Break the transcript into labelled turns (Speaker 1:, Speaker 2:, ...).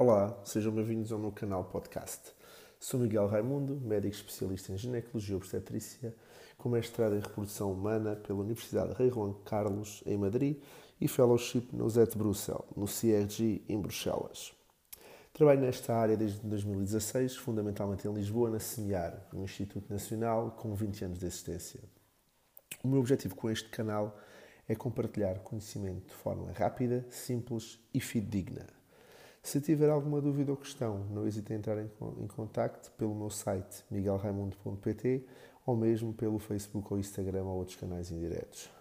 Speaker 1: Olá, sejam bem-vindos ao meu canal podcast. Sou Miguel Raimundo, médico especialista em ginecologia e obstetrícia, com mestrado em reprodução humana pela Universidade Rei Juan Carlos, em Madrid, e fellowship no ZET Bruxelles, no CRG, em Bruxelas. Trabalho nesta área desde 2016, fundamentalmente em Lisboa, na SEMIAR, um Instituto Nacional com 20 anos de existência. O meu objetivo com este canal é compartilhar conhecimento de forma rápida, simples e fidedigna. Se tiver alguma dúvida ou questão, não hesite em entrar em, em contato pelo meu site miguelraimundo.pt ou mesmo pelo Facebook ou Instagram ou outros canais indiretos.